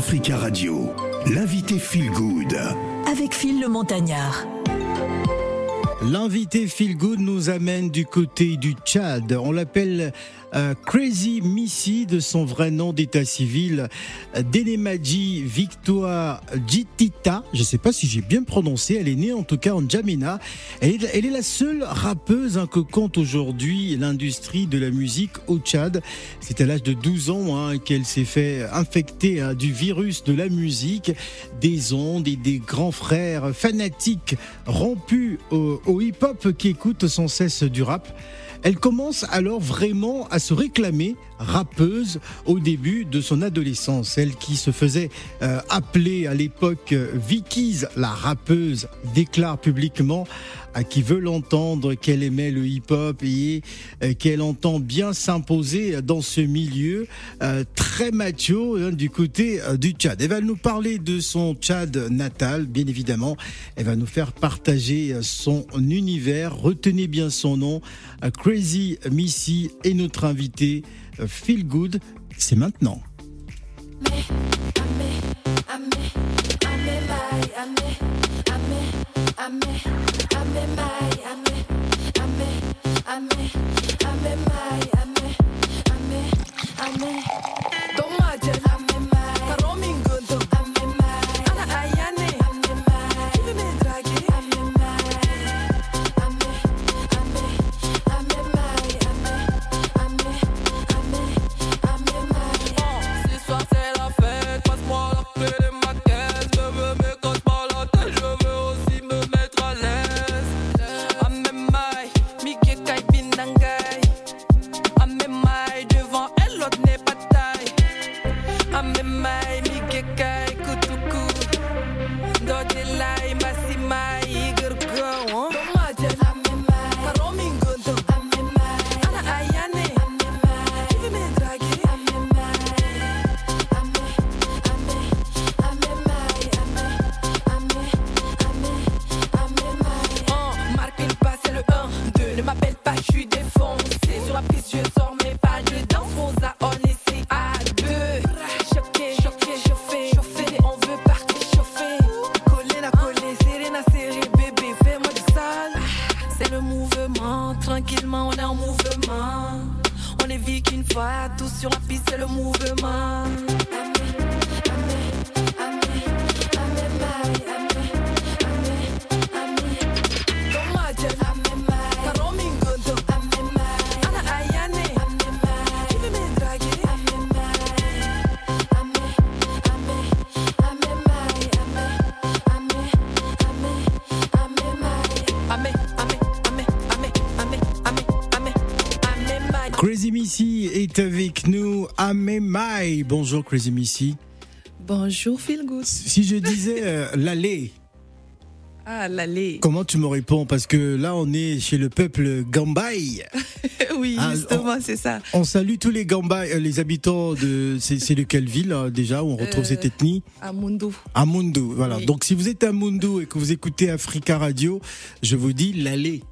Africa Radio, l'invité Feel Good. Avec Phil le Montagnard. L'invité Feel Good nous amène du côté du Tchad. On l'appelle euh, Crazy Missy de son vrai nom d'état civil, Denemadji Victoire Jitita. Je ne sais pas si j'ai bien prononcé. Elle est née en tout cas en Djamena. Elle est, la seule rappeuse hein, que compte aujourd'hui l'industrie de la musique au Tchad. C'est à l'âge de 12 ans hein, qu'elle s'est fait infecter hein, du virus de la musique, des ondes et des grands frères fanatiques rompus au hip-hop qui écoutent sans cesse du rap. Elle commence alors vraiment à se réclamer rappeuse au début de son adolescence. Elle qui se faisait euh, appeler à l'époque euh, Vicky's, la rappeuse, déclare publiquement à qui veut l'entendre qu'elle aimait le hip-hop et euh, qu'elle entend bien s'imposer dans ce milieu euh, très macho hein, du côté euh, du Tchad. Elle va nous parler de son Tchad natal, bien évidemment. Elle va nous faire partager son univers. Retenez bien son nom. Crazy Missy est notre invité. Feel Good, c'est maintenant. Ce Bonjour Crazy Missy. Bonjour Phil Good. Si je disais euh, l'allée, Ah, l'allée. comment tu me réponds? Parce que là, on est chez le peuple Gambaï. oui, Ah, justement, c'est ça. On salue tous les Gambaï, euh, les habitants de. C'est de quelle ville euh, déjà où on retrouve Euh, cette ethnie À Mundo. À Mundu. Voilà. Oui. Donc si vous êtes à Mundu et que vous écoutez Africa Radio, je vous dis l'allée.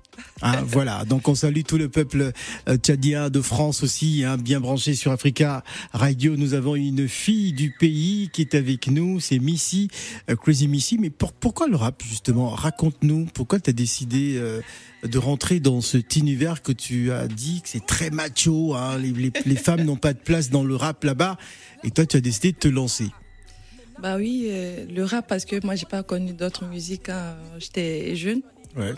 Hein, voilà, donc on salue tout le peuple euh, tchadien de France aussi, hein, bien branché sur Africa Radio. Nous avons une fille du pays qui est avec nous, c'est Missy, euh, Crazy Missy. Mais pour- pourquoi le rap justement? Raconte-nous, pourquoi tu as décidé euh, de rentrer dans cet univers que tu as dit que c'est très macho, hein, les, les- les femmes n'ont pas de place dans le rap là-bas, et toi tu as décidé de te lancer. Bah oui, euh, le rap, parce que moi, j'ai pas connu d'autres musiques quand j'étais jeune. Ouais.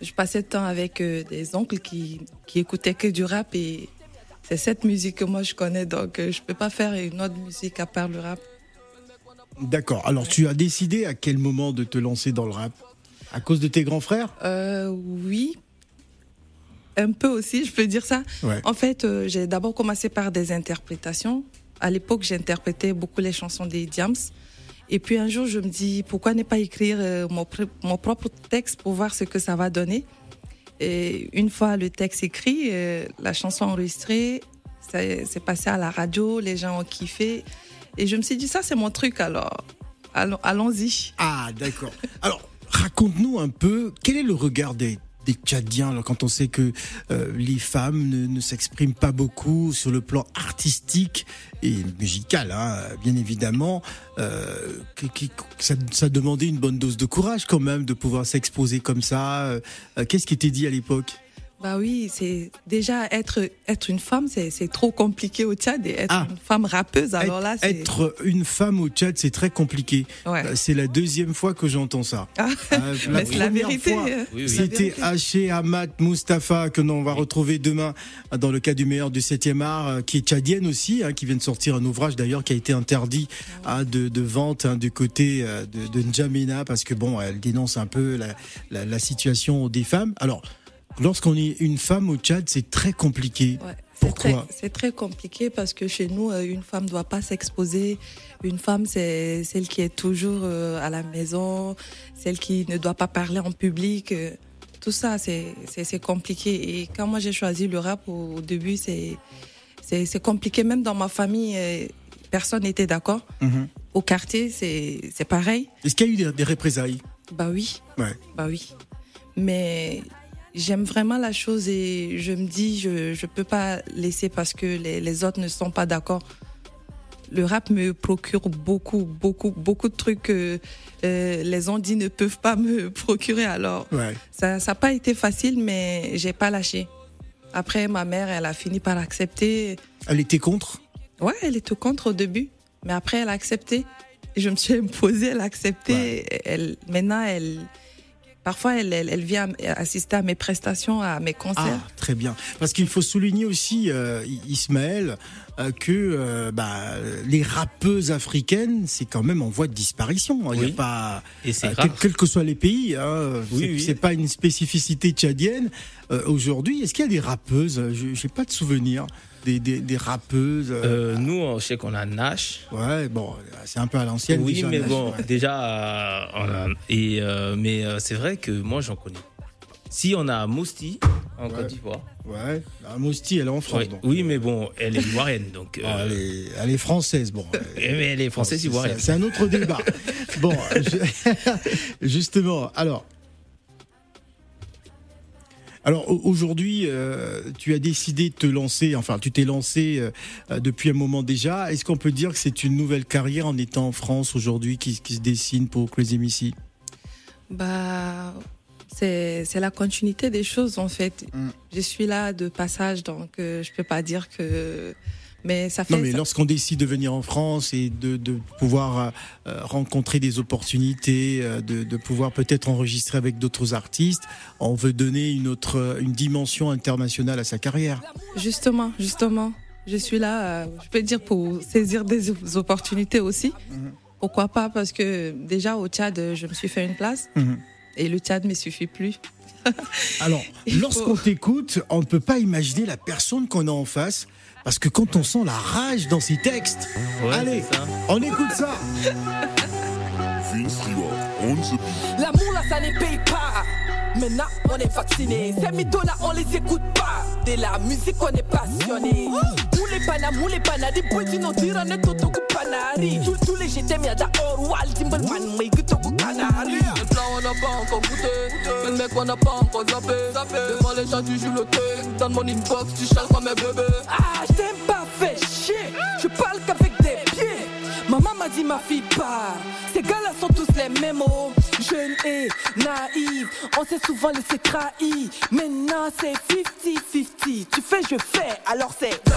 Je passais le temps avec euh, des oncles qui, qui écoutaient que du rap et c'est cette musique que moi je connais, donc euh, je peux pas faire une autre musique à part le rap. D'accord. Alors, tu as décidé à quel moment de te lancer dans le rap? À cause de tes grands frères? Euh, oui, un peu aussi, je peux dire ça. Ouais. En fait, euh, j'ai d'abord commencé par des interprétations. À l'époque, j'interprétais beaucoup les chansons des Diams. Et puis un jour, je me dis, pourquoi ne pas écrire euh, mon, mon propre texte pour voir ce que ça va donner? Et une fois le texte écrit, euh, la chanson enregistrée, c'est passé à la radio, les gens ont kiffé. Et je me suis dit, ça, c'est mon truc, alors allons- allons-y. Ah, d'accord. Alors, raconte-nous un peu, quel est le regard des, des Tchadiens, alors, quand on sait que euh, les femmes ne, s'expriment pas beaucoup sur le plan artistique et musical, hein, bien évidemment, euh, ça, ça demandait une bonne dose de courage quand même de pouvoir s'exposer comme ça. Euh, Qu'est-ce qui était dit à l'époque? Bah oui, c'est déjà être être une femme, c'est c'est trop compliqué au Tchad et être Ah. une femme rappeuse. Alors là, c'est Être une femme au Tchad, c'est très compliqué. Ouais. Euh, C'est la deuxième fois que j'entends ça. Ah, Euh, c'est la première vérité. fois, euh, Oui, oui. c'est la C'était vérité. Haché Ahmad Mustafa que l'on va retrouver demain dans le cas du meilleur du 7e art, euh, qui est tchadienne aussi, hein, qui vient de sortir un ouvrage d'ailleurs qui a été interdit hein, de, de vente hein, du côté euh, de, de N'Djamena parce que bon, elle dénonce un peu la, la, la situation des femmes. Alors, lorsqu'on est une femme au Tchad, c'est très compliqué. Ouais, Pourquoi C'est très compliqué parce que chez nous, euh, une femme ne doit pas s'exposer. Une femme, c'est celle qui est toujours euh, à la maison, celle qui ne doit pas parler en public. euh, Tout ça, c'est compliqué. Et quand moi j'ai choisi le rap au, début, c'est compliqué. Même dans ma famille, personne n'était d'accord. Mhm. Au quartier, c'est c'est pareil. Est-ce qu'il y a eu des, des représailles? Bah oui. Ouais. Bah oui. Mais j'aime vraiment la chose et je me dis, je je peux pas laisser parce que les, les autres ne sont pas d'accord. Le rap me procure beaucoup, beaucoup, beaucoup de trucs que euh, les ondits ne peuvent pas me procurer. Alors, Ouais. ça n'a pas été facile, mais j'ai pas lâché. Après, ma mère, elle a fini par accepter. Elle était contre? Ouais, elle était contre au début, mais après, elle a accepté. Je me suis imposée, elle a accepté. Elle, maintenant, elle, parfois, elle, elle, elle vient assister à mes prestations, à mes concerts. Ah, très bien. Parce qu'il faut souligner aussi, euh, Ismaël, euh, que euh, bah, les rappeuses africaines, c'est quand même en voie de disparition. Il y a Oui. pas, Et c'est euh, quel- quels que soient les pays, hein, Oui, c'est oui. c'est pas une spécificité tchadienne. Euh, Aujourd'hui, est-ce qu'il y a des rappeuses? Je J'ai pas de souvenir des, des, des rappeuses. euh, Euh, nous, on sait qu'on a Nash. ouais, bon, c'est un peu à l'ancienne. Oui, déjà, mais Nash, bon, ouais. déjà, euh, on a- et mais c'est vrai que moi, j'en connais. Si on a Mousti en Ouais. Côte d'Ivoire. Ouais, la Mousti, elle est en France. Oui, donc. oui, mais bon, elle est ivoirienne, donc. Ah, euh, elle, est, elle est française, bon. mais elle est française ivoirienne. C'est un autre débat. bon, je- justement, alors. Alors au- aujourd'hui, euh, tu as décidé de te lancer, enfin tu t'es lancé euh, euh, depuis un moment déjà. Est-ce qu'on peut dire que c'est une nouvelle carrière en étant en France aujourd'hui qui, qui se dessine pour Crazy Missy? Bah, c'est c'est la continuité des choses, en fait. Mm. Je suis là de passage, donc euh, je peux pas dire que. Mais ça fait. Non mais ça- lorsqu'on décide de venir en France et de, de pouvoir euh, euh, rencontrer des opportunités, euh, de, de pouvoir peut-être enregistrer avec d'autres artistes, on veut donner une autre, une dimension internationale à sa carrière. Justement, justement. Je suis là, euh, je peux dire, pour saisir des opportunités aussi. Mhm. Pourquoi pas? Parce que déjà au Tchad, je me suis fait une place Mhm. et le Tchad ne me suffit plus. Alors, lorsqu'on faut- t'écoute, on ne peut pas imaginer la personne qu'on a en face, parce que quand on sent la rage dans ses textes, Ouais, allez, on écoute ça. L'amour là ça paye pas. Maintenant on est vacciné. Ces mythos là on les écoute pas. De la musique on est passionné. Moule pana, moule pana, di petit no tira ne toto ku panari. Tous tous les j'étais mis à or wal dimbal man mais que to ku canari. Le plan on n'a pas encore goûté Que le mec on n'a pas encore zappé Devant les gens tu joues le thé Dans mon inbox tu charles comme un bébé Ah, je t'aime pas fait chier. Je parle qu'avec m'a ma fille part. Ces gars-là sont tous les mêmes mots. Jeune et naïve, on s'est souvent laissé trahir. Maintenant c'est 50-50. Tu fais, je fais, alors c'est. La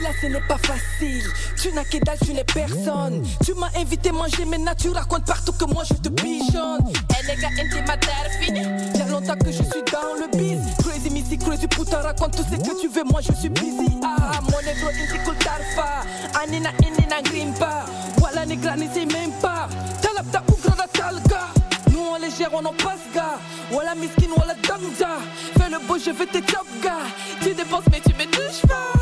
là ce n'est pas facile. Tu n'as que tu n'es personne. Tu m'as invité manger, maintenant tu racontes partout que moi je te pigeonne. Les gars, inti ma terre fini. Y'a longtemps que je suis dans le biz. Crazy Missy, crazy puta, raconte tout ce que tu veux, moi je suis busy. Ah, mon négro, inti cool tarfa. Anina, inina, grimpa. Voilà, négra, n'essaye même pas. Talabda ou grada talga. Nous on les gère, on en passe, gars. Voilà, miskin, voilà, danga. Fais le beau, je vais te top, gars. Tu dépenses, mais tu me touches pas.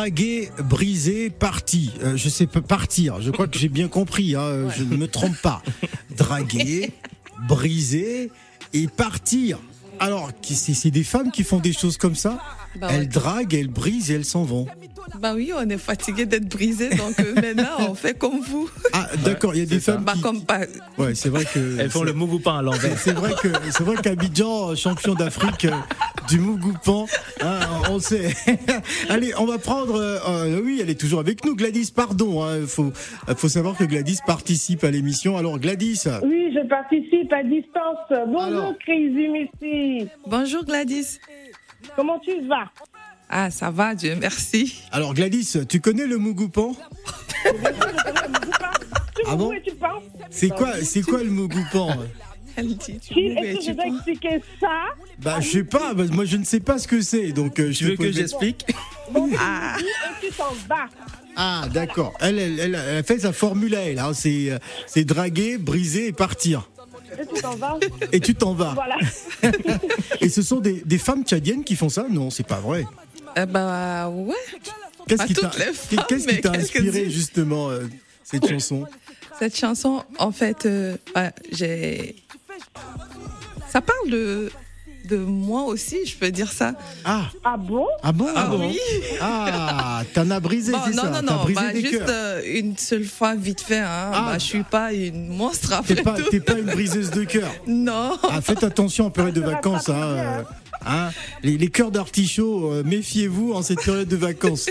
Draguer, briser, parti. Euh, je sais pas partir. Je crois que j'ai bien compris. hein, euh, Je ne me trompe pas. Draguer, briser et partir. Alors, c'est des femmes qui font des choses comme ça? Bah ouais. Elles draguent, elles brisent et elles s'en vont. Bah oui, on est fatigué d'être brisé, donc euh, maintenant on fait comme vous. Ah, d'accord, il y a des femmes Bah qui... comme pas. Ouais, c'est vrai que... Elles font le Mougoupan à l'envers. C'est vrai que c'est vrai qu'Abidjan, champion d'Afrique euh, du Mougoupan, hein, on sait. Allez, on va prendre. euh, oui, elle est toujours avec nous, Gladys. Pardon, il faut faut savoir que Gladys participe à l'émission. Alors Gladys, Oui, je participe à distance. Bonjour Alors. Missy. Bonjour Gladys. Comment tu vas? Ah, ça va, Dieu merci. alors Gladys, tu connais le Mougoupan? Ah bon? C'est quoi c'est quoi le Mougoupan? Elle dit, tu Est-ce que tu je dois expliquer ça? Bah je sais pas, bah, moi je ne sais pas ce que c'est, donc euh, je Tu veux que j'explique? Bon, Ah. me dis et tu t'en vas? Ah d'accord. Elle, elle, elle, elle fait sa formule à elle. hein. C'est euh, c'est draguer, briser et partir. Et tu t'en vas. Et tu t'en vas. Voilà. Et ce sont des, des femmes tchadiennes qui font ça Non, c'est pas vrai. Eh bah ouais. Qu'est-ce qui t'a inspiré justement euh, cette chanson Cette chanson, en fait, euh, bah, j'ai. Ça parle de, de moi aussi, je peux dire ça. Ah, Ah bon? Ah bon? Ah oui. Ah, t'en as brisé, Bon, c'est non, ça non, T'as non, brisé bah, des juste euh, une seule fois, vite fait. Hein. Ah. Bah, je suis pas une monstre après T'es pas, tout. t'es pas une briseuse de cœur. Non. Ah, faites attention en période de vacances. Hein, euh, hein. les, les cœurs d'artichaut, euh, méfiez-vous en cette période de vacances.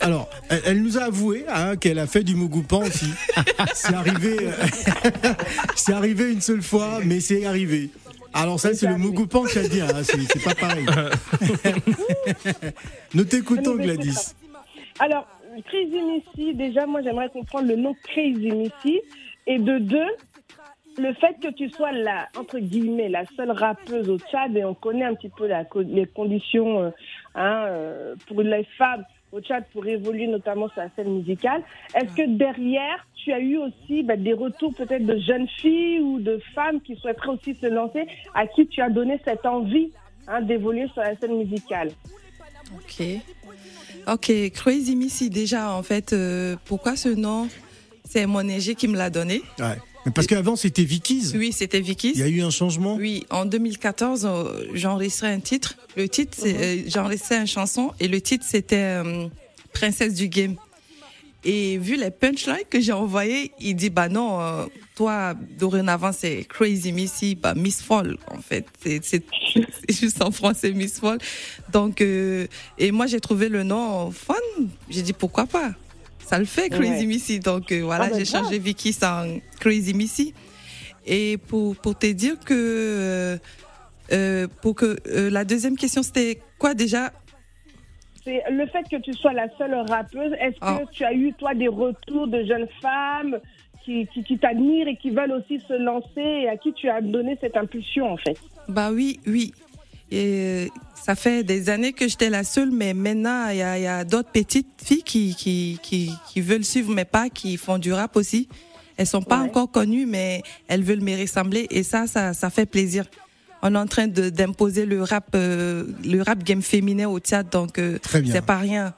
Alors, elle, elle nous a avoué hein, qu'elle a fait du mougoupan aussi. C'est arrivé, c'est arrivé une seule fois, mais c'est arrivé. Alors ça, c'est le mougoupan tchadien, hein, c'est c'est pas pareil. Nous t'écoutons, Gladys. Alors, Crazy Missy, déjà, moi, j'aimerais comprendre le nom Crazy Missy. Et de deux, le fait que tu sois la, entre guillemets, la seule rappeuse au Tchad, et on connaît un petit peu la, les conditions euh, hein, euh, pour les femmes au Tchad pour évoluer notamment sur la scène musicale. Est-ce que derrière, tu as eu aussi bah, des retours peut-être de jeunes filles ou de femmes qui souhaiteraient aussi se lancer, à qui tu as donné cette envie hein, d'évoluer sur la scène musicale? Ok. Ok, Crazy Missy, déjà, en fait, euh, pourquoi ce nom? C'est mon égé qui me l'a donné. Ouais. Mais parce qu'avant, c'était Vicky's. Oui, c'était Vicky. Il y a eu un changement. Oui, en 2014, euh, j'ai enregistré un titre. Le titre, c'est, euh, j'ai enregistré une chanson et le titre, c'était euh, Princesse du Game. Et vu les punchlines que j'ai envoyées, il dit, bah non, euh, toi, dorénavant, c'est Crazy Missy, bah Miss Fall, en fait. C'est juste en français, Miss Fall. Donc, euh, et moi, j'ai trouvé le nom fun. J'ai dit, pourquoi pas? Ça le fait, Crazy Ouais. Missy. Donc, euh, voilà, Ah ben, j'ai changé Vicky sans Crazy Missy. Et pour, pour te dire que, euh, euh, pour que la deuxième question, c'était quoi déjà? C'est le fait que tu sois la seule rappeuse. Est-ce Ah. que tu as eu, toi, des retours de jeunes femmes qui, qui, qui t'admirent et qui veulent aussi se lancer et à qui tu as donné cette impulsion, en fait? Bah oui, oui. Et euh, ça fait des années que j'étais la seule, mais maintenant, il y a, a d'autres petites filles qui, qui, qui, qui veulent suivre mes pas, qui font du rap aussi. Elles sont pas Ouais. encore connues, mais elles veulent me ressembler. Et ça, ça, ça fait plaisir. On est en train de d'imposer le rap, euh, le rap game féminin au théâtre, donc euh, c'est pas rien.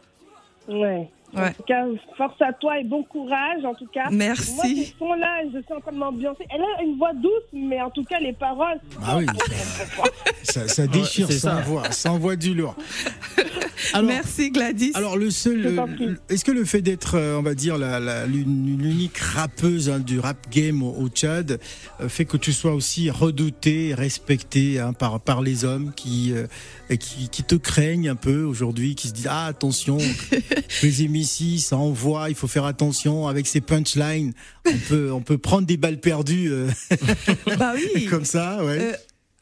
Ouais. En Ouais. tout cas, force à toi et bon courage, en tout cas. Merci. Moi, ce son-là, je suis en train de m'ambiancer. Elle a une voix douce, mais en tout cas, les paroles. Ah oui, ça, ça déchire, ça ça. envoie, ça envoie du lourd. Alors, Merci Gladys. alors le seul, est-ce que le fait d'être, euh, on va dire, la- la- l'une- l'unique rappeuse hein, du rap game au, au Tchad, euh, fait que tu sois aussi redoutée, respectée hein, par par les hommes qui, euh, qui te craignent un peu aujourd'hui, qui se disent ah attention, les Missy, ça envoie, il faut faire attention avec ces punchlines, on peut on peut prendre des balles perdues euh, bah oui. comme ça, ouais. Euh,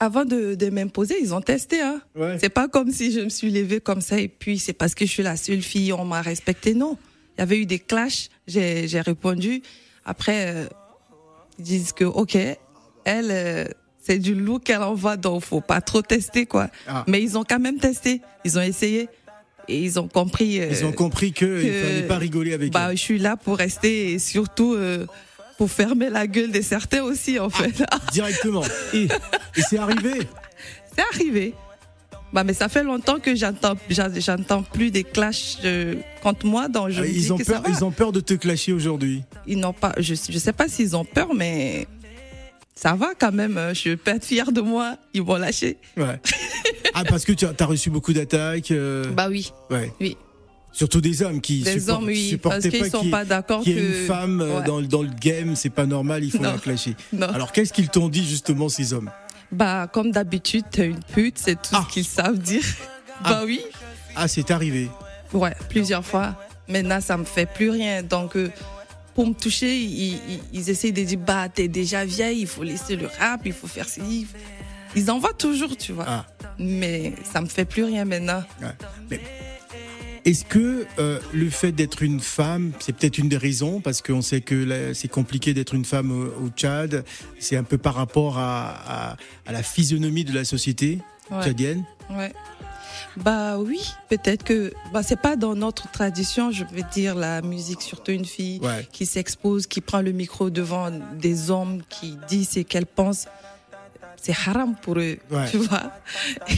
avant de, de m'imposer, ils ont testé. Hein. Ouais. C'est pas comme si je me suis levée comme ça et puis c'est parce que je suis la seule fille, on m'a respecté. Non. Il y avait eu des clashs, j'ai j'ai répondu. Après, euh, ils disent que, OK, elle, c'est du loup qu'elle envoie, donc faut pas trop tester, quoi. Ah. Mais ils ont quand même testé, ils ont essayé et ils ont compris. euh, Ils ont compris qu'il ne fallait pas rigoler avec bah, je suis là pour rester et surtout euh, pour fermer la gueule de certains aussi, en fait. Directement. Et, et c'est arrivé. C'est arrivé. Bah, mais ça fait longtemps que j'entends, plus des clashs euh, contre moi, donc je Ah, ils, ont que peur, ils ont peur de te clasher aujourd'hui. Ils n'ont pas, je, je sais pas s'ils ont peur, mais ça va quand même. euh, Je peux être fière de moi. Ils vont lâcher. Ouais. ah, parce que tu as, as reçu beaucoup d'attaques. euh, Bah oui, ouais. oui. Surtout des hommes qui Des hommes, oui, parce qu'ils pas sont qu'il y ait- pas d'accord qu'il y ait que- une femme euh, Ouais. dans, le- dans le game, c'est pas normal, il faut Non. la clasher. Non. Alors qu'est-ce qu'ils t'ont dit justement ces hommes? Bah, comme d'habitude, t'es une pute, c'est tout Ah. ce qu'ils savent dire. Ah. Bah oui. Ah, c'est arrivé. Ouais, plusieurs fois. Maintenant, ça me fait plus rien. Donc, euh, pour me toucher, ils, ils, ils essayent de dire, bah, t'es déjà vieille, il faut laisser le rap, il faut faire ci. Ils envoient toujours, tu vois. Ah. Mais ça me fait plus rien maintenant. Ouais. Mais Est-ce que euh, le fait d'être une femme, c'est peut-être une des raisons, parce qu'on sait que c'est compliqué d'être une femme au, au Tchad, c'est un peu par rapport à, à- à la physionomie de la société Ouais. tchadienne Ouais. Bah oui, peut-être que bah c'est pas dans notre tradition, je veux dire la musique surtout une fille Ouais. qui s'expose, qui prend le micro devant des hommes qui dit ce qu'elle pense. C'est haram pour eux, Ouais. tu vois.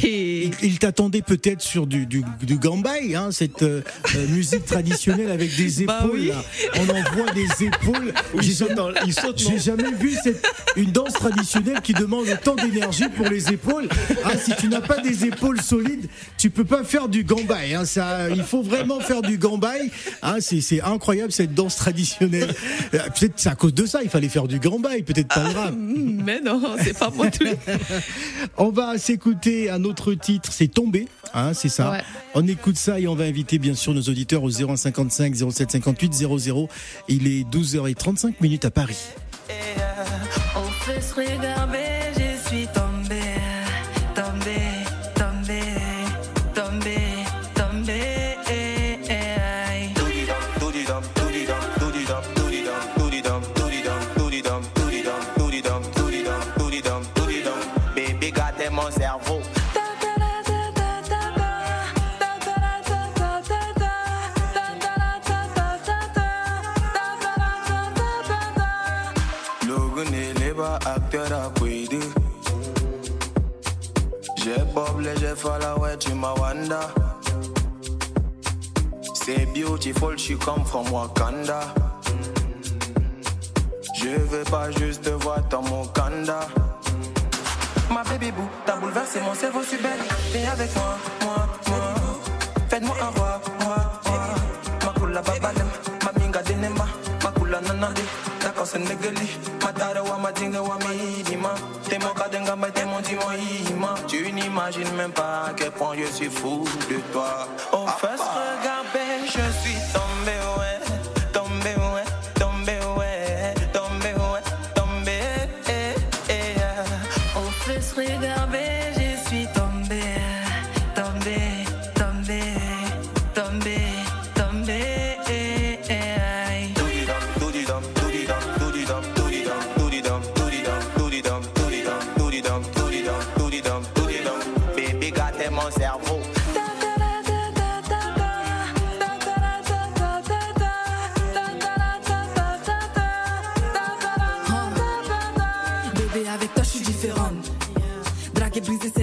Et Il, il t'attendait peut-être sur du, du, du gambay, hein, cette euh, euh, musique traditionnelle avec des Bah épaules. oui. là. On en voit des épaules. J'ai jamais, vu cette, une danse traditionnelle qui demande autant d'énergie pour les épaules. Ah, si tu n'as pas des épaules solides, tu peux pas faire du gambay. Hein, ça, il faut vraiment faire du gambay. Hein, c'est, incroyable cette danse traditionnelle. Euh, Peut-être c'est à cause de ça, il fallait faire du gambay, peut-être pas le rap. mais non, c'est pas moi tout. On va s'écouter un autre titre, c'est Tombé, hein, c'est ça. Ouais. On écoute ça et on va inviter bien sûr nos auditeurs au 0155 07 58 00. Il est 12h35 minutes à Paris. On peut se regarder, je suis C'est beautiful, she come from Wakanda. Je veux pas juste voir ton Wakanda. Ma baby boo, t'as bouleversé mon cerveau, suis belle. Viens avec moi, moi, moi. Faites-moi un roi, roi, roi. Ma kula babalem, ma minga denema. Ma kula nanade, d'accord c'est negeli. Ma tara wa ma dinga wa mi T'es mon. Tu n'imagines même pas à quel point je suis fou de toi. Oh, first regard, ben, je suis tombé, ouais.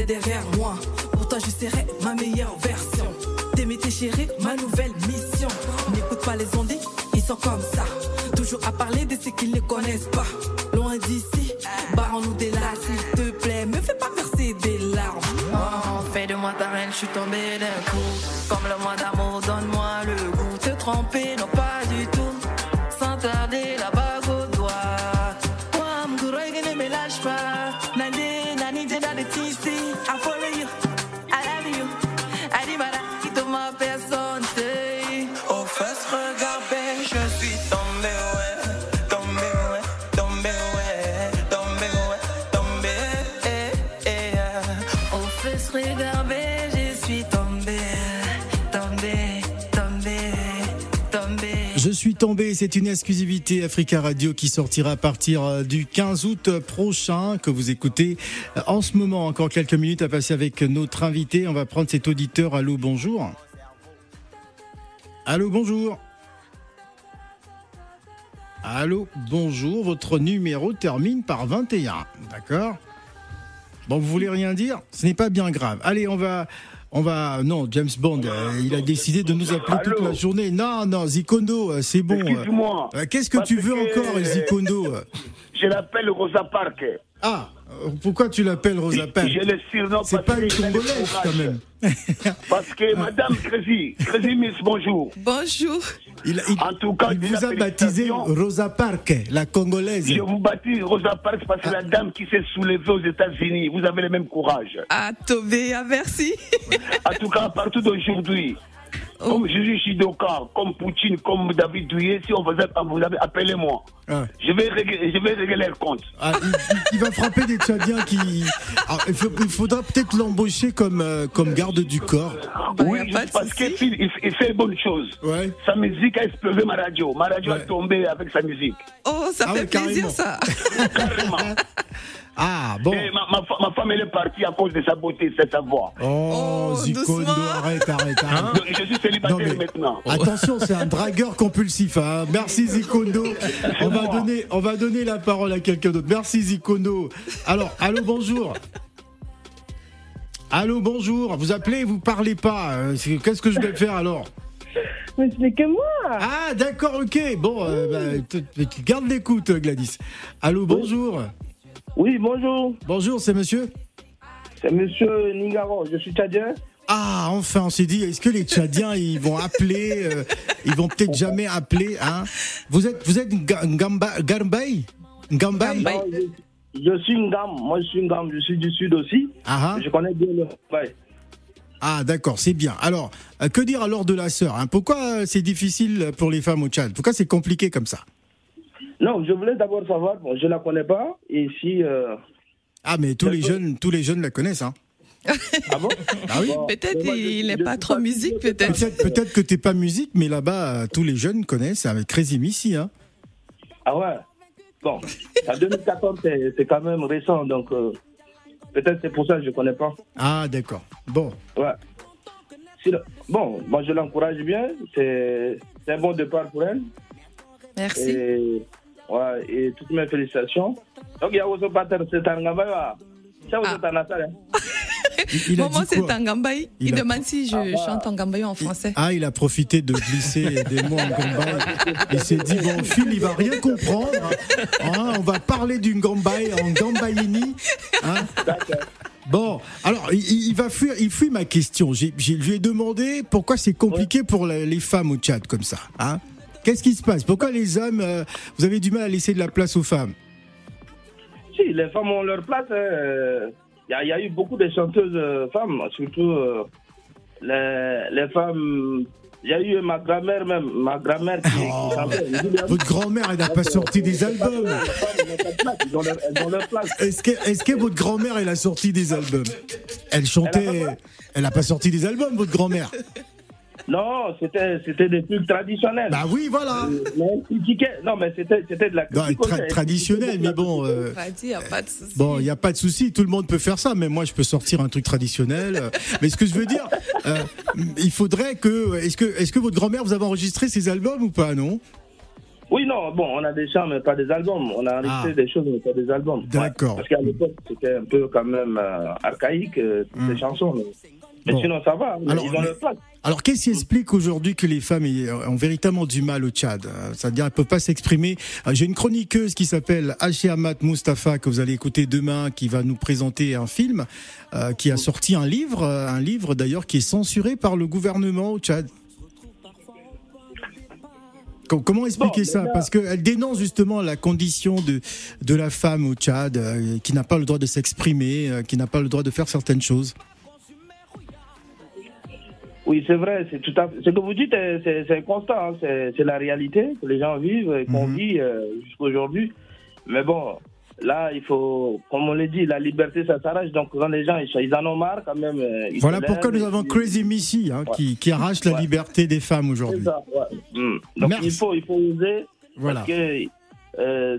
Derrière moi. Pour toi, je serai ma meilleure version. T'aimer, tes chéris, ma nouvelle mission. N'écoute pas les ondits, ils sont comme ça. Toujours à parler de ce qu'ils ne connaissent pas. Loin d'ici, barrons-nous des là, s'il te plaît. Me fais pas verser des larmes. Oh, fais de moi ta reine, je suis tombé d'un coup. Comme le mois Je suis tombé, c'est une exclusivité Africa Radio qui sortira à partir euh, du 15 août prochain, que vous écoutez euh, en ce moment. Encore quelques minutes à passer avec notre invité. On va prendre cet auditeur. Allô, bonjour. Allô, bonjour. Allô, bonjour. Votre numéro termine par 21. D'accord Bon, vous voulez rien dire? Ce n'est pas bien grave. Allez, on va on va. Non, James Bond, euh, il a décidé de nous appeler toute la journée. Non, non, Zikondo, euh, c'est bon. Excuse-moi. Euh, Qu'est-ce que tu veux que- encore, Zikondo Je l'appelle Rosa Park. Ah, pourquoi tu l'appelles Rosa le surnom C'est pas une Congolaise, quand même. Parce que Madame Crazy, Crazy Miss, bonjour. Bonjour. Il, il- En tout cas, il vous a baptisé. Rosa Parks, la Congolaise. Je vous baptise Rosa Parks parce que la dame qui s'est soulevée aux États-Unis, vous avez le même courage. Ah, Tobé, ah, merci. En tout cas, à partir d'aujourd'hui, Oh. comme Jésus Shidoka, comme Poutine, comme David Douillet, si on vous a, vous avez appelez-moi. Ah. Je vais régler, je vais régler leur compte. Ah, il, il- il va frapper des Tchadiens qui. Alors, il, faut- il faudra peut-être l'embaucher comme, euh, comme garde du corps. oui, parce qu'il il, il fait bonne chose. Ouais. Sa musique a explosé ma radio. Ma radio a tombé avec sa musique. Oh, ça Ah fait ouais, plaisir, carrément. ça. Carrément. Ah, bon. Et ma, ma, ma femme, elle est partie à cause de sa beauté, c'est sa voix. Oh, Oh, arrête, arrête, arrête. Je suis célibataire Non, mais- maintenant. Attention, c'est un dragueur compulsif. hein. Merci Zikondo. On va donner, on va donner la parole à quelqu'un d'autre. Merci Zikondo. Alors, allô, bonjour. Allô, bonjour. Vous appelez, vous parlez pas. C'est- Qu'est-ce que je vais faire alors? Mais ce n'est que moi. Ah, d'accord, ok. Bon, euh, bah, garde l'écoute, Gladys. Allô, bonjour. Oui, bonjour. Bonjour, c'est monsieur? C'est monsieur Ningaro. Je suis tchadien. Ah, enfin, on s'est dit, est-ce que les Tchadiens, ils vont appeler euh, Ils vont peut-être jamais appeler, hein Vous êtes, vous êtes Ngamba, Gambay je, je suis une gamme. Moi, je suis une gamme. Je suis du sud aussi. Ah, ah. Je connais bien le. Ah, d'accord, c'est bien. Alors, euh, que dire alors de la sœur hein Pourquoi euh, c'est difficile pour les femmes au Tchad? Pourquoi c'est compliqué comme ça? Non, je voulais d'abord savoir. Bon, je la connais pas. Et si. euh, Ah, mais tous les jeunes, tous les jeunes la connaissent, hein Ah bon? Ah oui Bon, Peut-être il n'est pas trop musique, peut-être. Peut-être peut-être que t'es pas musique, mais là-bas, euh, tous les jeunes connaissent avec Crazy Missy, hein Ah ouais? Bon, en 2014, c'est quand même récent. Donc, euh, peut-être c'est pour ça que je connais pas. Ah, d'accord. Bon. Ouais. Sinon- bon, moi, je l'encourage bien. C'est c'est un bon départ pour elle. Merci. Et, ouais, et toutes mes félicitations. Donc, il y a aussi pas c'est un gamba, là. Ça, vous êtes en. Il Maman, c'est un gambaï. Il, Il a- demande si je Ah bah. chante en gambaï en français. Ah, il a profité de glisser des mots en gambay. Il s'est dit, bon, Phil, il va rien comprendre. Hein, on va parler d'une gambay en gambayini. Hein Bon, alors, il, il va fuir, il fuit ma question. J'ai, j'ai- je lui ai demandé pourquoi c'est compliqué pour la- les femmes au Tchad comme ça. Hein Qu'est-ce qui se passe? Pourquoi les hommes, euh, vous avez du mal à laisser de la place aux femmes? Si, les femmes ont leur place. hein. Euh, Il y, a- il y a eu beaucoup de chanteuses euh, femmes, surtout euh, les, les femmes. Il y a eu ma grand-mère même, ma grand-mère qui, Oh, Votre grand-mère, elle n'a pas sorti des albums. Est-ce que, est-ce que votre grand-mère, elle a sorti des albums? Elle chantait. Elle n'a pas sorti des albums, votre grand-mère? Non, c'était c'était des trucs traditionnels. Bah oui, voilà. Euh, mais. Non, mais c'était c'était de la Non, critique. tra- aussi. Elle traditionnel, critiquait mais bon. euh, Pas dit, y a pas de souci. Bon, il n'y a pas de souci, tout le monde peut faire ça, mais moi je peux sortir un truc traditionnel. Mais ce que je veux dire, euh, il faudrait que. Est-ce que, est que votre grand-mère, vous avez enregistré ses albums ou pas, non? Oui, non, bon, on a des chants, mais pas des albums. On a enregistré Ah. des choses, mais pas des albums. Ouais, D'accord. parce qu'à l'époque, c'était un peu quand même euh, archaïque, euh, toutes ces chansons. Mais, mais. Bon. sinon, ça va. Alors, ils ont mais- leur place. Alors, qu'est-ce qui explique aujourd'hui que les femmes aient- ont véritablement du mal au Tchad Euh, C'est-à-dire, elles ne peuvent pas s'exprimer? Euh, J'ai une chroniqueuse qui s'appelle Haché Amat Mustafa, que vous allez écouter demain, qui va nous présenter un film, euh, qui a sorti un livre, euh, un livre d'ailleurs qui est censuré par le gouvernement au Tchad. Com- Comment expliquer Bon, ça? là- Parce qu'elle dénonce justement la condition de, de la femme au Tchad, euh, qui n'a pas le droit de s'exprimer, euh, qui n'a pas le droit de faire certaines choses. Oui, c'est vrai. C'est tout à fait- Ce que vous dites, euh, c'est c'est constant. hein, C'est c'est la réalité que les gens vivent et qu'on Mhm. vit euh, jusqu'aujourd'hui. Mais bon, là, il faut, comme on l'a dit, la liberté, ça s'arrache. Donc, quand les gens, ils, ils en ont marre quand même. euh, Voilà pourquoi nous avons Crazy Missy, hein, Ouais. qui, qui arrache la liberté des femmes C'est aujourd'hui. ça, ouais. Mm. Donc, Merci. il faut, il faut oser. Voilà. Parce que euh,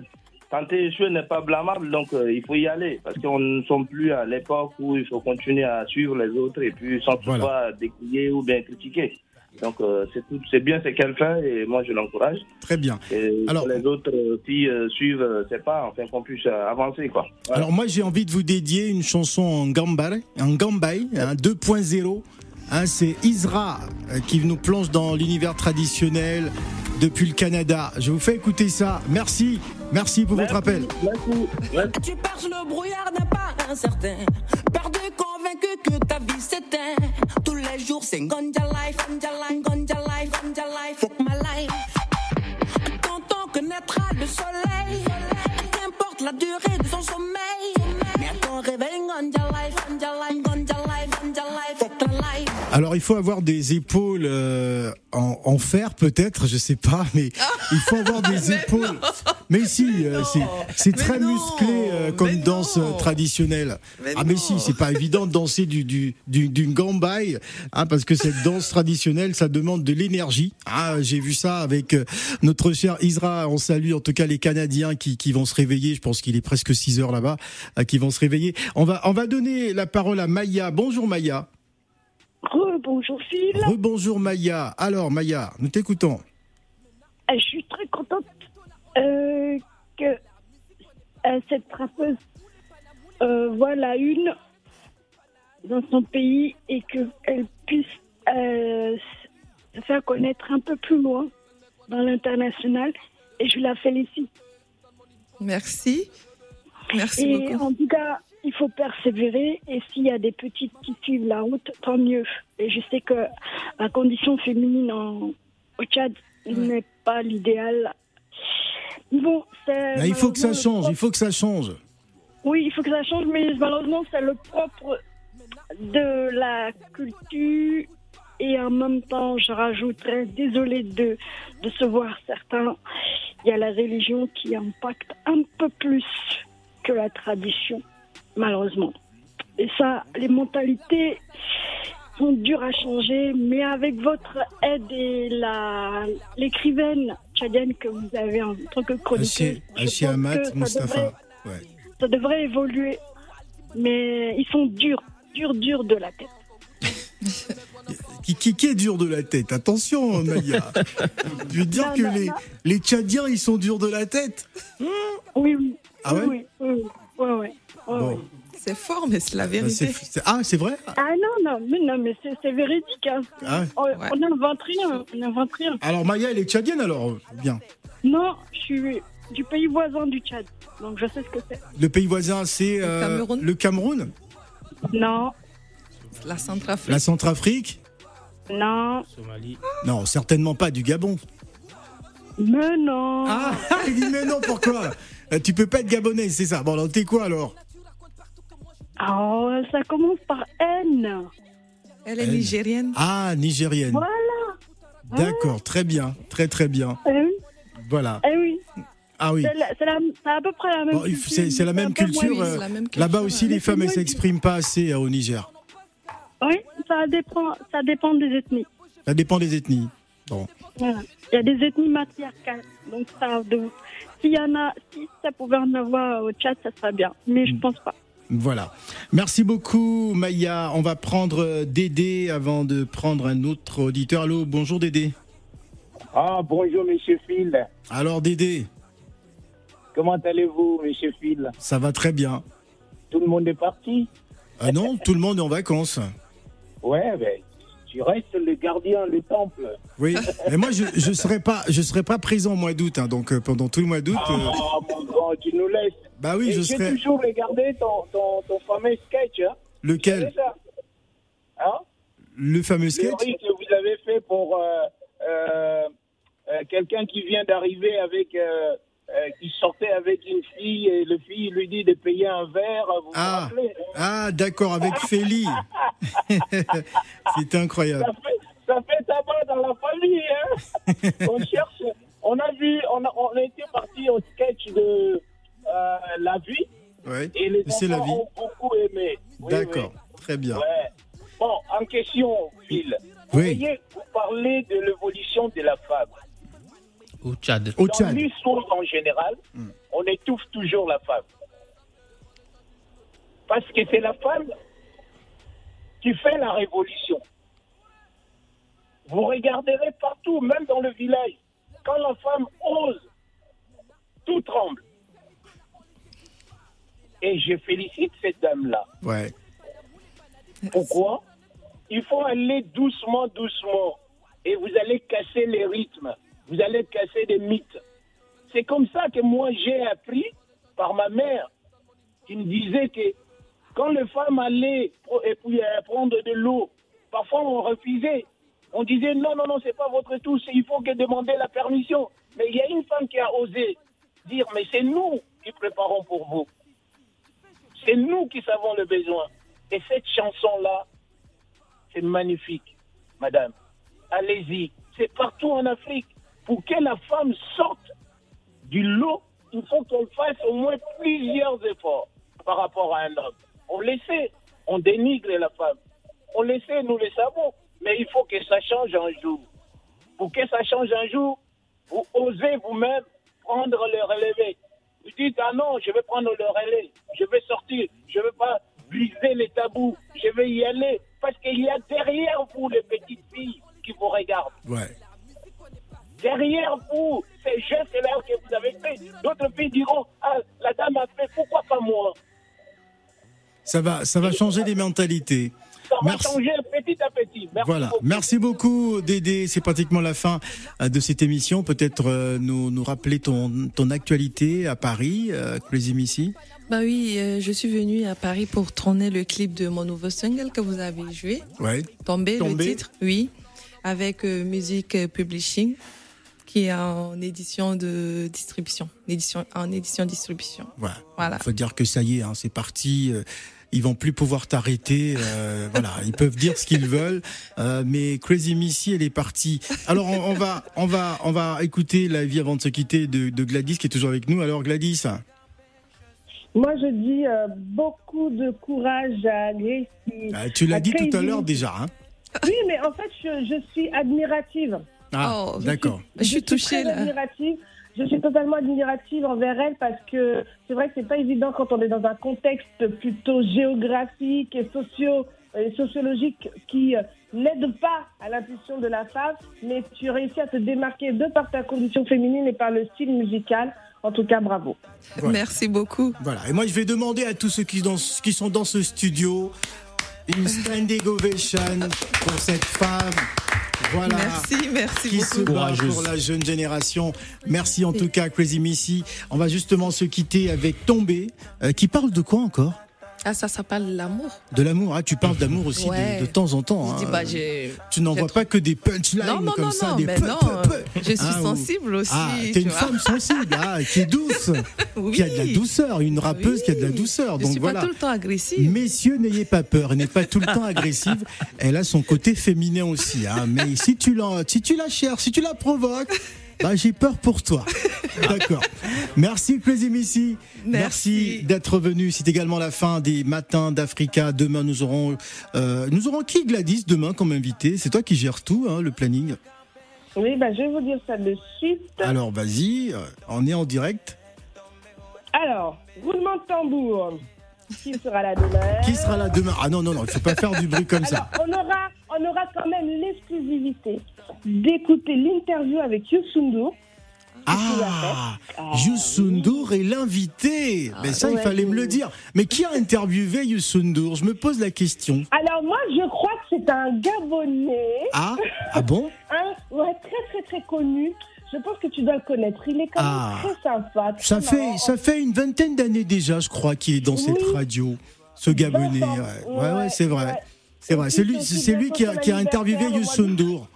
tenter échouer n'est pas blâmable, donc euh, il faut y aller. Parce qu'on ne sommes plus à l'époque où il faut continuer à suivre les autres et puis sans Voilà. toutefois décrier ou bien critiquer. Donc euh, c'est tout, c'est bien ce qu'elle fait et moi je l'encourage. Très bien. Et Alors- les autres euh, filles euh, suivent, euh, c'est pas, enfin qu'on puisse euh, avancer quoi. Voilà. Alors moi j'ai envie de vous dédier une chanson en gambare, en gambay, hein, 2.0. Hein, c'est Isra euh, qui nous plonge dans l'univers traditionnel depuis le Canada. Je vous fais écouter ça. Merci, merci pour votre appel. Tu perces le brouillard n'est pas incertain. Perdu convaincu que ta vie s'éteint. Tous les jours c'est Ganja life, Ganja life, life, Alors il faut avoir des épaules euh, en, en fer peut-être, je sais pas, mais il faut avoir des épaules. Mais si, euh, c'est- très musclé euh, comme danse euh, traditionnelle. ah mais si, c'est pas évident de danser du du du, du gambay, hein, parce que cette danse traditionnelle, ça demande de l'énergie. Ah, j'ai vu ça avec euh, notre cher Isra. On salue en tout cas les Canadiens qui qui vont se réveiller. Je pense qu'il est presque 6 heures là-bas, qui vont se réveiller. On va on va donner la parole à Maya. Bonjour Maya. Bonjour Phil, Rebonjour Maya. Alors Maya, nous t'écoutons. Euh, je suis très contente euh, que euh, cette rappeuse euh, voit la une dans son pays et qu'elle puisse euh, se faire connaître un peu plus loin dans l'international et je la félicite. Merci. Merci et beaucoup. en tout cas, il faut persévérer et s'il y a des petites qui suivent la route, tant mieux. Et je sais que la condition féminine en, au Tchad n'est pas l'idéal. Bon, c'est il faut que ça change, il faut que ça change. Oui, il faut que ça change, mais malheureusement, c'est le propre de la culture. Et en même temps, je rajouterais, désolé de, de se voir certains, il y a la religion qui impacte un peu plus que la tradition, malheureusement. Et ça, les mentalités sont dures à changer, mais avec votre aide et la l'écrivaine tchadienne que vous avez en tant que chroniqueuse, Amat Mustafa. Ouais. ça devrait évoluer. Mais ils sont durs, durs, durs de la tête. Qui, qui, qui est dur de la tête? Attention, Maya. Je veux dire Non, que non, les, non. les Tchadiens, ils sont durs de la tête. Oui, oui. Ah ouais? oui, oui, oui, oui, oui, oui, Bon. oui. C'est fort, mais c'est la Bah, vérité. c'est- c'est- ah, c'est vrai? Ah non, non, mais, non, mais c'est c'est véridique. Hein. Ah ouais. On on n'invente rien, on n'invente rien. Alors Maya, elle est tchadienne alors euh, Bien. Non, je suis du pays voisin du Tchad, donc je sais ce que c'est. Le pays voisin, c'est euh, Cameroun? le Cameroun? Non, La Centrafrique. La Centrafrique? Non, Somalie. Non, certainement pas du Gabon. mais non. Ah, il dit mais non, pourquoi? Euh, Tu peux pas être gabonais, c'est ça. Bon, alors t'es quoi alors? Oh, ça commence par N. Elle est nigérienne. Ah, nigérienne. Voilà. D'accord, très bien, très très bien. Eh oui, Voilà. eh oui. Ah oui. C'est à peu près la même Bon, culture. faut- c'est la même culture. moins- euh, la même culture, Là-bas aussi, les femmes, elles moins- s'expriment pas assez euh, au Niger. Oui, ça dépend, ça dépend des ethnies. Ça dépend des ethnies. Bon. Voilà. Il y a des ethnies matriarcales. Donc, ça, de... s'il y en a, si ça pouvait en avoir au Tchad, ça serait bien. Mais je pense pas. Voilà. Merci beaucoup, Maya. On va prendre euh, Dédé avant de prendre un autre auditeur. Allô, bonjour Dédé. Ah, bonjour, monsieur Phil. Alors Dédé, Comment allez-vous, monsieur Phil? Ça va très bien. Tout le monde est parti? Ah non, tout le monde est en vacances. Ouais, ben, tu restes le gardien, le temple. Oui, mais moi je je serai pas je serai pas présent au mois d'août, hein, donc euh, pendant tout le mois d'août. euh, Ah, mon grand, tu nous laisses. bah oui, Et je j'ai serai. toujours regardé ton, ton, ton fameux sketch. Hein Lequel Hein? Le fameux sketch que vous avez fait pour euh, euh, euh, quelqu'un qui vient d'arriver avec. Euh, qui sortait avec une fille et le fille lui dit de payer un verre. Vous vous Ah, rappelez hein? Ah d'accord, avec Félie. C'est incroyable. ça fait, ça fait tabac dans la famille. Hein? On cherche. On a vu, on a, on parti au sketch de euh, La vie. Ouais. Et les C'est la enfants vie. ont beaucoup aimé. Oui, D'accord, très bien. Ouais. Bon, en question, Phil. Vous Oui. voyez, vous parlez de l'évolution de la femme. Au Tchad. Au Dans Tchad. Hmm. l'histoire en général, on étouffe toujours la femme. Parce que c'est la femme qui fait la révolution. Vous regarderez partout, même dans le village. Quand la femme ose, tout tremble. Et je félicite cette dame-là. Ouais. Pourquoi? Il faut aller doucement, doucement. Et vous allez casser les rythmes. Vous allez casser des mythes. C'est comme ça que moi j'ai appris par ma mère qui me disait que quand les femmes allaient euh, prendre de l'eau, parfois on refusait. On disait non, non, non, c'est pas votre tour, il faut que demander la permission. Mais il y a une femme qui a osé dire mais c'est nous qui préparons pour vous. C'est nous qui savons le besoin. Et cette chanson-là, c'est magnifique, madame. Allez-y. C'est partout en Afrique. Pour que la femme sorte du lot, il faut qu'elle fasse au moins plusieurs efforts par rapport à un homme. On le sait, on dénigre la femme. On le sait, nous le savons. Mais il faut que ça change un jour. Pour que ça change un jour, vous osez vous-même prendre le relevé. Vous dites, ah non, je vais prendre le relais, je vais sortir, je ne vais pas briser les tabous, je vais y aller. Parce qu'il y a derrière vous les petites filles qui vous regardent. Derrière vous, ces gestes-là que vous avez fait, d'autres filles diront, ah, la dame a fait, pourquoi pas moi? Ça va, ça va changer les mentalités. Ça va Merci. changer petit à petit. Merci Voilà. beaucoup. Merci beaucoup, Dédé. C'est pratiquement la fin euh, de cette émission. Peut-être euh, nous, nous rappeler ton, ton actualité à Paris, euh, Crazy Missy. Bah oui, euh, je suis venue à Paris pour tourner le clip de mon nouveau single que vous avez joué. Ouais. Tomber, Tomber. le titre, oui, avec euh, Music Publishing, qui est en édition de distribution, édition, en édition distribution. Voilà. Voilà. Faut dire que ça y est, hein, c'est parti. euh, Ils vont plus pouvoir t'arrêter. euh, voilà, ils peuvent dire ce qu'ils veulent. euh, mais Crazy Missy, elle est partie. Alors on, on va, on va, on va écouter la vie avant de se quitter de, de Gladys qui est toujours avec nous. Alors Gladys. Moi, je dis euh, beaucoup de courage à Gracie. Ah, tu l'as dit tout à l'heure déjà. Hein Oui, mais en fait, je, je suis admirative. Ah, Oh, d'accord. Je suis touchée, là. admirative. Je suis totalement admirative envers elle parce que c'est vrai que c'est pas évident quand on est dans un contexte plutôt géographique et socio et sociologique qui euh, n'aide pas à l'impulsion de la femme, mais tu réussis à te démarquer de par ta condition féminine et par le style musical. En tout cas, bravo. Voilà. Merci beaucoup. Voilà. Et moi, je vais demander à tous ceux qui, dans- qui sont dans ce studio une standing ovation pour cette femme. Voilà. Merci, merci qui se beaucoup. bat pour la jeune génération. Merci en tout cas, Crazy Missy. On va justement se quitter avec Tombé, euh, qui parle de quoi encore? Ah, ça s'appelle l'amour. De l'amour. Ah, tu parles d'amour aussi Ouais. de, de temps en temps. Je dis, hein. bah, j'ai. Tu n'envoies pas que des punchlines Non, non, comme non, ça, non, des mais peu, non, peu, peu. je suis Ah, sensible aussi, Ah, tu t'es une vois. femme sensible, ah, qui est douce, Oui. qui a de la douceur, une rappeuse qui a de la douceur. Je Donc suis voilà. pas tout le temps agressive. Messieurs, n'ayez pas peur, elle n'est pas tout le temps agressive. Elle a son côté féminin aussi. Hein. Mais si tu, si tu la cherches, si tu la provoques, bah, j'ai peur pour toi. D'accord. Merci, Crazy Missy. Merci, d'être venu. C'est également la fin des matins d'Africa. Demain, nous aurons, euh, nous aurons qui, Gladys, demain comme invité? C'est toi qui gères tout, hein, le planning. Oui, bah, je vais vous dire ça de suite. Alors, vas-y, euh, on est en direct. Alors, roulement de tambour. Qui sera là demain? Qui sera là demain? Ah non, non, non, il faut pas faire du bruit comme ça. On aura, on aura quand même l'exclusivité d'écouter l'interview avec Youssou N'Dour. Ah, Youssou N'Dour est l'invité. Mais ça, il fallait me le dire. Mais qui a interviewé Youssou N'Dour? Je me pose la question. Alors moi, je crois que c'est un Gabonais. Ah, ah bon? Un, ouais, très très très connu. Je pense que tu dois le connaître. Il est quand même Ah. très sympa. très Ça fait, ça fait une vingtaine d'années déjà, je crois, qu'il est dans cette radio. Ce Gabonais. Ouais, ouais, ouais, c'est vrai. C'est vrai. C'est lui, c'est lui qui a, qui a interviewé anniversaire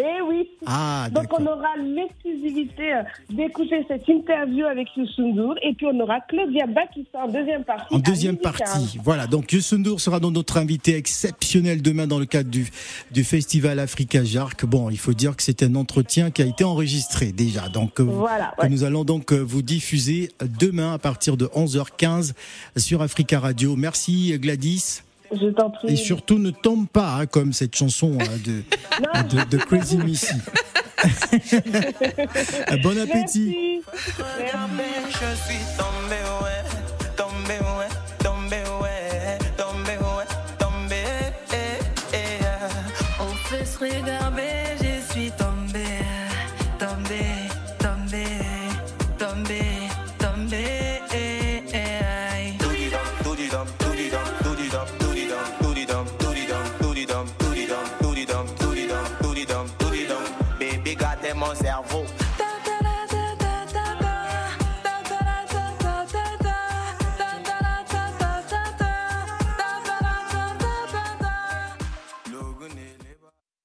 Eh oui. Ah, Donc on aura l'exclusivité euh, d'écouter cette interview avec Youssou N'Dour et puis on aura Claudia Bakissa en deuxième partie. En deuxième partie, voilà. Donc Youssou N'Dour sera dans notre invité exceptionnel demain dans le cadre du, du festival Africa Jark. Bon, il faut dire que c'est un entretien qui a été enregistré déjà, donc euh, Voilà, que ouais. nous allons donc euh, vous diffuser demain à partir de 11h15 sur Africa Radio. Merci Gladys. Je t'en prie. Et surtout ne tombe pas hein, comme cette chanson hein, de, de, de Crazy Missy. bon appétit.